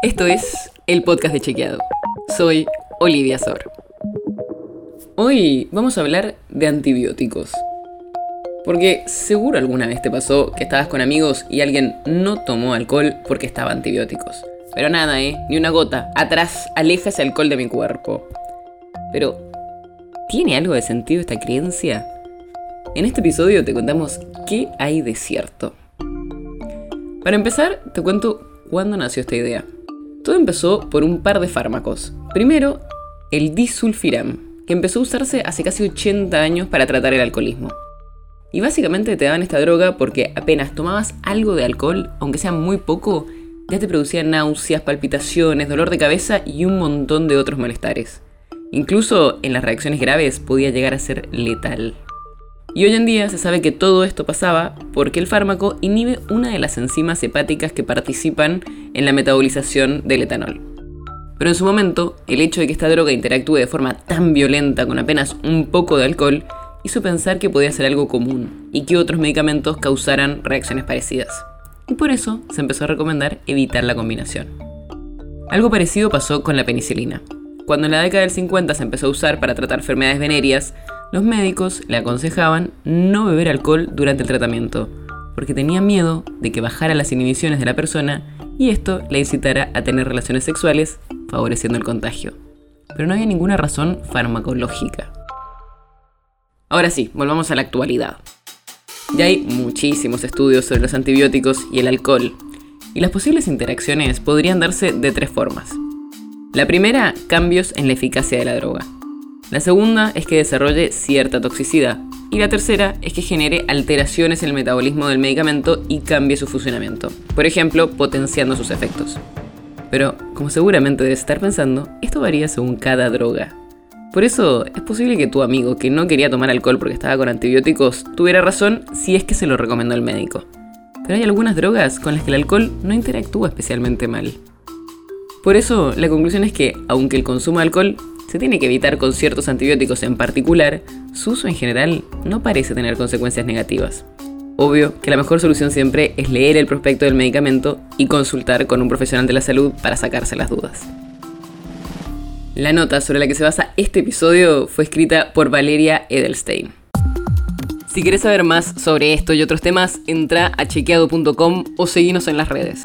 Esto es el podcast de Chequeado. Soy Olivia Sor. Hoy vamos a hablar de antibióticos. Porque seguro alguna vez te pasó que estabas con amigos y alguien no tomó alcohol porque estaba antibióticos. Pero nada, ¿eh? Ni una gota. Atrás, aleja ese alcohol de mi cuerpo. Pero, ¿tiene algo de sentido esta creencia? En este episodio te contamos qué hay de cierto. Para empezar, te cuento cuándo nació esta idea. Todo empezó por un par de fármacos. Primero, el disulfiram, que empezó a usarse hace casi 80 años para tratar el alcoholismo. Y básicamente te daban esta droga porque apenas tomabas algo de alcohol, aunque sea muy poco, ya te producía náuseas, palpitaciones, dolor de cabeza y un montón de otros malestares. Incluso en las reacciones graves podía llegar a ser letal. Y hoy en día se sabe que todo esto pasaba porque el fármaco inhibe una de las enzimas hepáticas que participan en la metabolización del etanol. Pero en su momento, el hecho de que esta droga interactúe de forma tan violenta con apenas un poco de alcohol hizo pensar que podía ser algo común y que otros medicamentos causaran reacciones parecidas. Y por eso se empezó a recomendar evitar la combinación. Algo parecido pasó con la penicilina. Cuando en la década del 50 se empezó a usar para tratar enfermedades venéreas, los médicos le aconsejaban no beber alcohol durante el tratamiento, porque tenían miedo de que bajara las inhibiciones de la persona y esto le incitara a tener relaciones sexuales, favoreciendo el contagio. Pero no había ninguna razón farmacológica. Ahora sí, volvamos a la actualidad. Ya hay muchísimos estudios sobre los antibióticos y el alcohol, y las posibles interacciones podrían darse de tres formas. La primera, cambios en la eficacia de la droga. La segunda es que desarrolle cierta toxicidad. Y la tercera es que genere alteraciones en el metabolismo del medicamento y cambie su funcionamiento. Por ejemplo, potenciando sus efectos. Pero, como seguramente debes estar pensando, esto varía según cada droga. Por eso, es posible que tu amigo que no quería tomar alcohol porque estaba con antibióticos tuviera razón si es que se lo recomendó el médico. Pero hay algunas drogas con las que el alcohol no interactúa especialmente mal. Por eso, la conclusión es que, aunque el consumo de alcohol se tiene que evitar con ciertos antibióticos en particular, su uso en general no parece tener consecuencias negativas. Obvio que la mejor solución siempre es leer el prospecto del medicamento y consultar con un profesional de la salud para sacarse las dudas. La nota sobre la que se basa este episodio fue escrita por Valeria Edelstein. Si quieres saber más sobre esto y otros temas, entra a chequeado.com o seguinos en las redes.